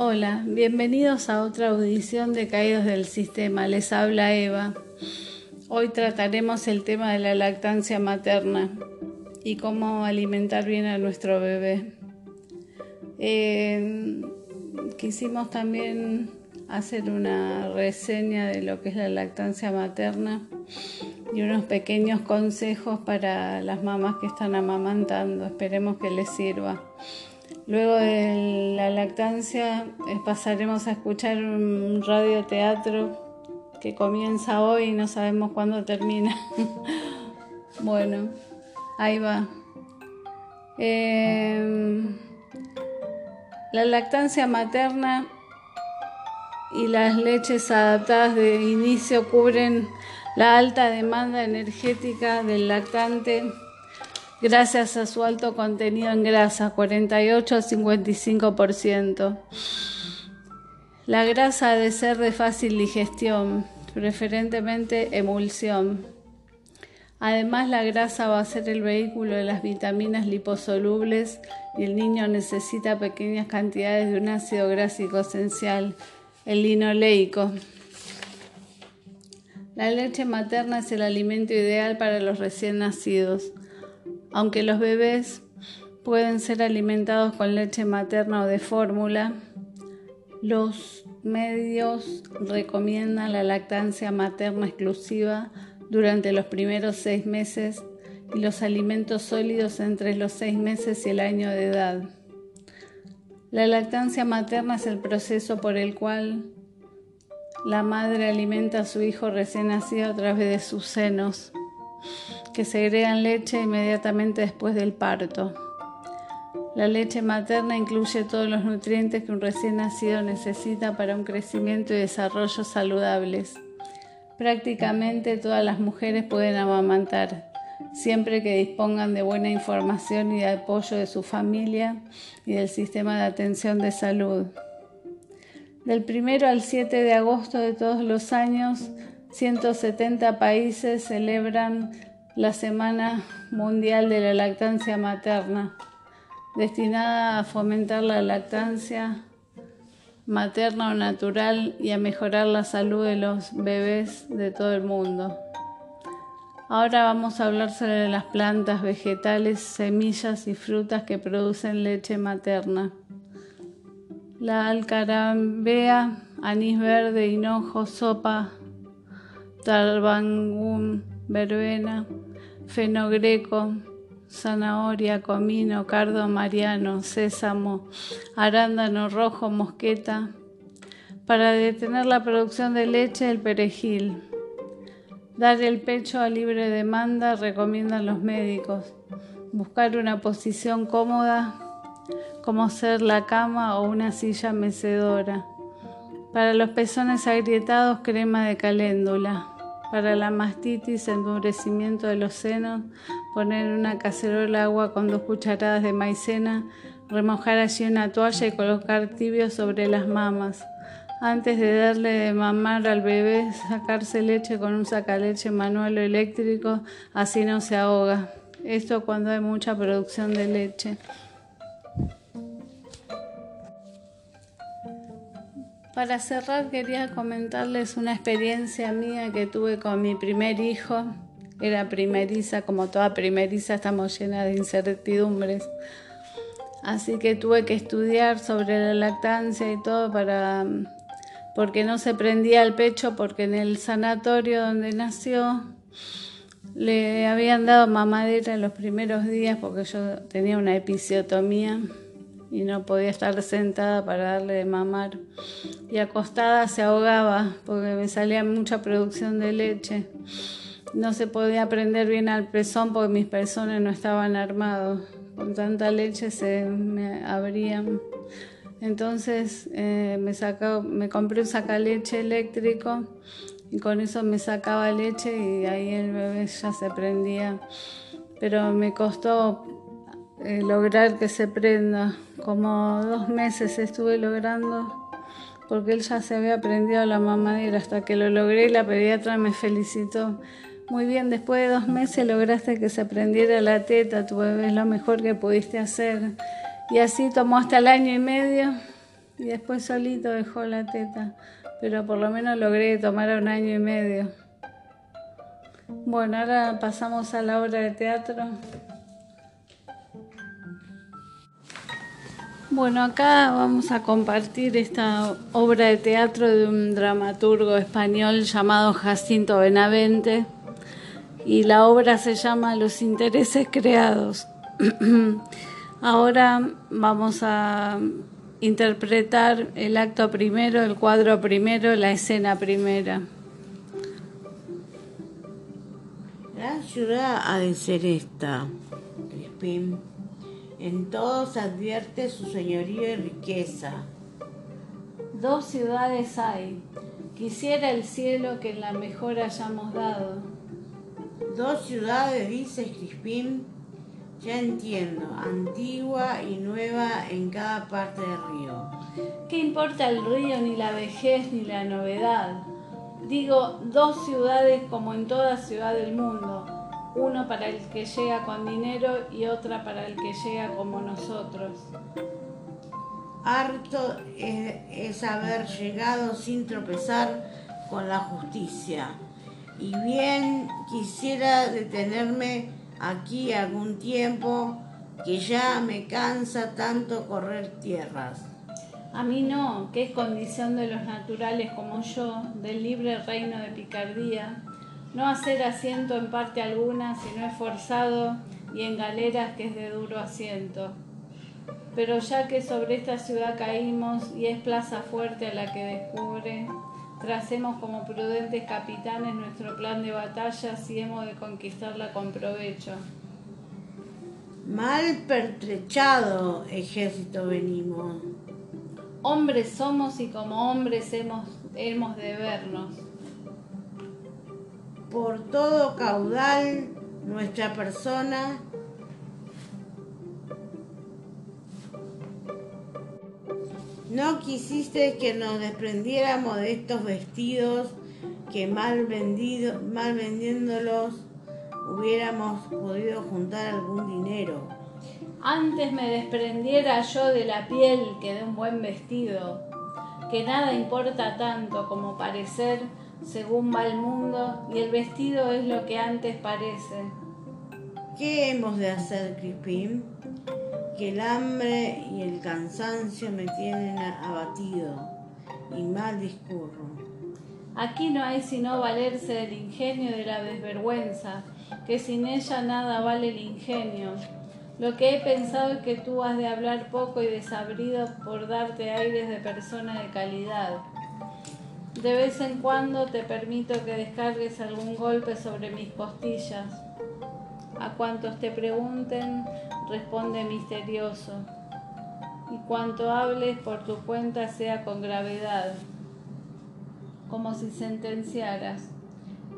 Hola, bienvenidos a otra audición de Caídos del Sistema. Les habla Eva. Hoy trataremos el tema de la lactancia materna y cómo alimentar bien a nuestro bebé. Eh, quisimos también hacer una reseña de lo que es la lactancia materna y unos pequeños consejos para las mamás que están amamantando. Esperemos que les sirva. Luego de la lactancia eh, pasaremos a escuchar un radioteatro que comienza hoy y no sabemos cuándo termina. bueno, ahí va. Em, la lactancia materna y las leches adaptadas de inicio cubren la alta demanda energética del lactante gracias a su alto contenido en grasa, 48 a 55%. La grasa ha de ser de fácil digestión, preferentemente emulsión. Además, la grasa va a ser el vehículo de las vitaminas liposolubles y el niño necesita pequeñas cantidades de un ácido grásico esencial, el linoleico. La leche materna es el alimento ideal para los recién nacidos. Aunque los bebés pueden ser alimentados con leche materna o de fórmula, los medios recomiendan la lactancia materna exclusiva durante los primeros seis meses y los alimentos sólidos entre los seis meses y el año de edad. La lactancia materna es el proceso por el cual la madre alimenta a su hijo recién nacido a través de sus senos que segregan leche inmediatamente después del parto. La leche materna incluye todos los nutrientes que un recién nacido necesita para un crecimiento y desarrollo saludables. Prácticamente todas las mujeres pueden amamantar, siempre que dispongan de buena información y de apoyo de su familia y del sistema de atención de salud. Del 1 al 7 de agosto de todos los años, 170 países celebran la Semana Mundial de la Lactancia Materna, destinada a fomentar la lactancia materna o natural y a mejorar la salud de los bebés de todo el mundo. Ahora vamos a hablar sobre las plantas, vegetales, semillas y frutas que producen leche materna. La alcarambea, anís verde, hinojo, sopa, tarbangún, verbena, fenogreco, zanahoria, comino, cardo mariano, sésamo, arándano rojo, mosqueta. Para detener la producción de leche, el perejil. Dar el pecho a libre demanda recomiendan los médicos. Buscar una posición cómoda, como ser la cama o una silla mecedora. Para los pezones agrietados, crema de caléndula. Para la mastitis, endurecimiento de los senos, poner en una cacerola agua con dos cucharadas de maicena, remojar allí una toalla y colocar tibio sobre las mamas. Antes de darle de mamar al bebé, sacarse leche con un sacaleche manual o eléctrico, así no se ahoga. Esto cuando hay mucha producción de leche. Para cerrar quería comentarles una experiencia mía que tuve con mi primer hijo. Era primeriza, como toda primeriza estamos llenas de incertidumbres. Así que tuve que estudiar sobre la lactancia y todo para porque no se prendía el pecho porque en el sanatorio donde nació le habían dado mamadera en los primeros días porque yo tenía una episiotomía y no podía estar sentada para darle de mamar. Y acostada se ahogaba porque me salía mucha producción de leche. No se podía prender bien al pezón porque mis pezones no estaban armados. Con tanta leche se me abrían. Entonces eh, me, sacó, me compré un sacaleche eléctrico y con eso me sacaba leche y ahí el bebé ya se prendía. Pero me costó eh, lograr que se prenda. Como dos meses estuve logrando porque él ya se había aprendido la mamadera hasta que lo logré y la pediatra me felicitó. Muy bien, después de dos meses lograste que se aprendiera la teta, tu bebé es lo mejor que pudiste hacer. Y así tomó hasta el año y medio y después solito dejó la teta, pero por lo menos logré tomar un año y medio. Bueno, ahora pasamos a la obra de teatro. Bueno, acá vamos a compartir esta obra de teatro de un dramaturgo español llamado Jacinto Benavente y la obra se llama Los intereses creados. Ahora vamos a interpretar el acto primero, el cuadro primero, la escena primera. La ciudad ha de ser esta, Crispín. En todo se advierte su señorío y riqueza. Dos ciudades hay. Quisiera el cielo que en la mejor hayamos dado. Dos ciudades, dice Crispín. Ya entiendo, antigua y nueva en cada parte del río. ¿Qué importa el río, ni la vejez, ni la novedad? Digo, dos ciudades como en toda ciudad del mundo, uno para el que llega con dinero y otra para el que llega como nosotros. Harto es, haber llegado sin tropezar con la justicia. Y bien quisiera detenerme aquí algún tiempo que ya me cansa tanto correr tierras. A mí no, que es condición de los naturales como yo, del libre reino de picardía, no hacer asiento en parte alguna, sino esforzado y en galeras que es de duro asiento. Pero ya que sobre esta ciudad caímos y es plaza fuerte a la que descubre, tracemos como prudentes capitanes nuestro plan de batalla si hemos de conquistarla con provecho. Mal pertrechado ejército venimos hombres somos y como hombres hemos, hemos de vernos. Por todo caudal, nuestra persona No quisiste que nos desprendiéramos de estos vestidos que mal, vendido, mal vendiéndolos hubiéramos podido juntar algún dinero. Antes me desprendiera yo de la piel que de un buen vestido, que nada importa tanto como parecer según va el mundo y el vestido es lo que antes parece. ¿Qué hemos de hacer, Crispín? Que el hambre y el cansancio me tienen abatido y mal discurro. Aquí no hay sino valerse del ingenio y de la desvergüenza, que sin ella nada vale el ingenio lo que he pensado es que tú has de hablar poco y desabrido por darte aires de persona de calidad. De vez en cuando te permito que descargues algún golpe sobre mis costillas. A cuantos te pregunten, responde misterioso. Y cuanto hables por tu cuenta sea con gravedad, como si sentenciaras.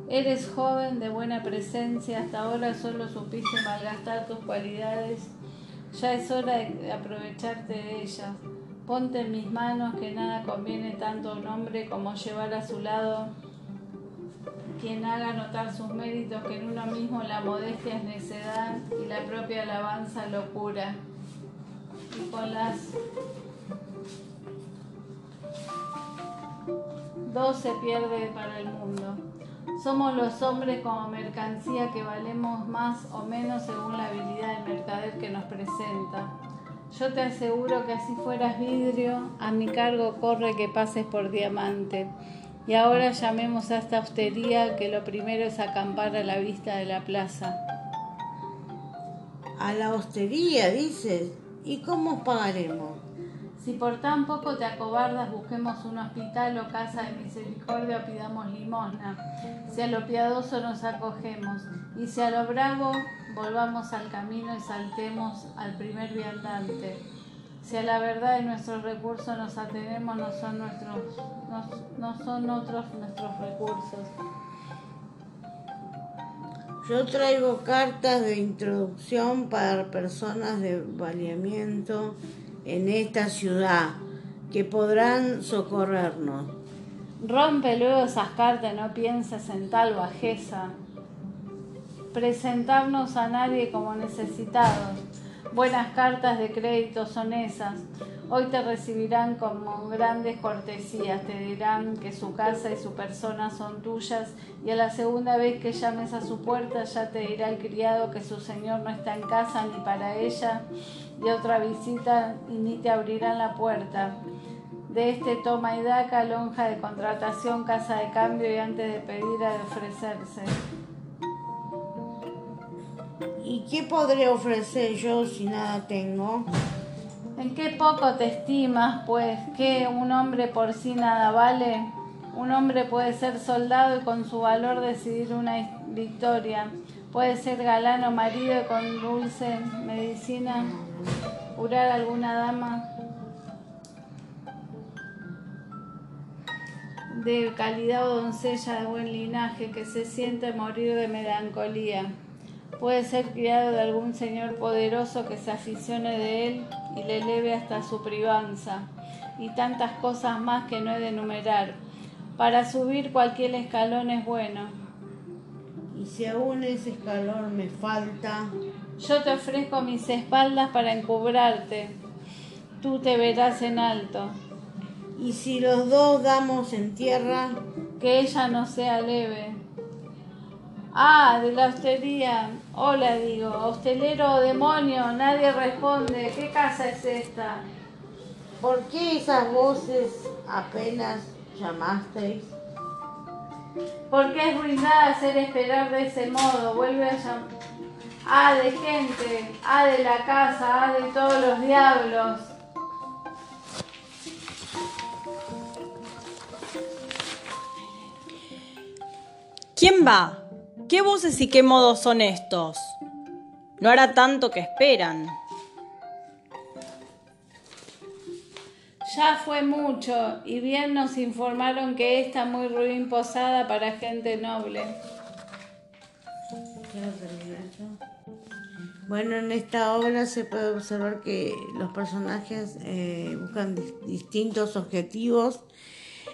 Eres joven, de buena presencia, hasta ahora solo supiste malgastar tus cualidades. Ya es hora de aprovecharte de ellas. Ponte en mis manos que nada conviene tanto a un hombre como llevar a su lado quien haga notar sus méritos, que en uno mismo la modestia es necedad y la propia alabanza locura. Y con las dos se pierde para el mundo. Somos los hombres como mercancía que valemos más o menos según la habilidad del mercader que nos presenta. Yo te aseguro que así fueras vidrio, a mi cargo corre que pases por diamante. Y ahora llamemos a esta hostería que lo primero es acampar a la vista de la plaza. A la hostería, dices. ¿Y cómo pagaremos? Si por tan poco te acobardas, busquemos un hospital o casa de misericordia o pidamos limosna. Si a lo piadoso nos acogemos y si a lo bravo volvamos al camino y saltemos al primer viandante. Si a la verdad de nuestros recursos nos atenemos, no son, nuestros, no son otros nuestros recursos. Yo traigo cartas de introducción para personas de valiamiento en esta ciudad que podrán socorrernos. Rompe luego esas cartas, no pienses en tal bajeza. Presentarnos a nadie como necesitados. Buenas cartas de crédito son esas. Hoy te recibirán con grandes cortesías, te dirán que su casa y su persona son tuyas y a la segunda vez que llames a su puerta ya te dirá el criado que su señor no está en casa ni para ella y otra visita y ni te abrirán la puerta. De este toma y daca, lonja de contratación, casa de cambio y antes de pedir ha de ofrecerse. ¿Y qué podré ofrecer yo si nada tengo? ¿En qué poco te estimas, pues, que un hombre por sí nada vale? Un hombre puede ser soldado y con su valor decidir una victoria. Puede ser galán o marido y con dulce medicina curar a alguna dama de calidad o doncella de buen linaje que se siente morir de melancolía. Puede ser criado de algún señor poderoso que se aficione de él y le eleve hasta su privanza, y tantas cosas más que no he de enumerar. Para subir cualquier escalón es bueno. Y si aún ese escalón me falta, yo te ofrezco mis espaldas para encubrarte. Tú te verás en alto. Y si los dos damos en tierra, que ella no sea leve. Ah, de la hostería. Hola, digo. Hostelero o demonio, nadie responde. ¿Qué casa es esta? ¿Por qué esas voces apenas llamasteis? Porque es ruindad hacer esperar de ese modo. Vuelve a llamar. Ah, de gente. Ah, de la casa. Ah, de todos los diablos. ¿Quién va? ¿Qué voces y qué modos son estos? No hará tanto que esperan. Ya fue mucho, y bien nos informaron que esta muy ruin posada para gente noble. Bueno, en esta obra se puede observar que los personajes eh, buscan distintos objetivos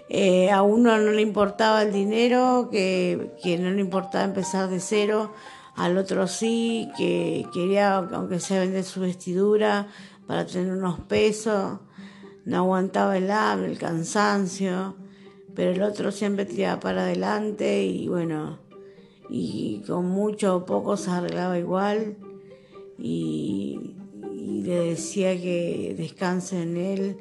eh, a uno no le importaba el dinero, que, no le importaba empezar de cero, al otro sí, que quería, aunque sea vender su vestidura para tener unos pesos, no aguantaba el hambre, el cansancio, pero el otro siempre tiraba para adelante y bueno, y con mucho o poco se arreglaba igual y, y le decía que descanse en él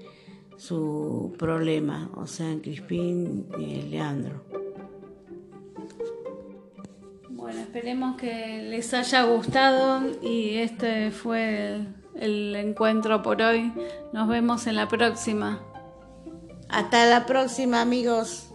su problema, o sea, en Crispín y Leandro. Bueno, esperemos que les haya gustado y este fue el, encuentro por hoy. Nos vemos en la próxima. Hasta la próxima, amigos.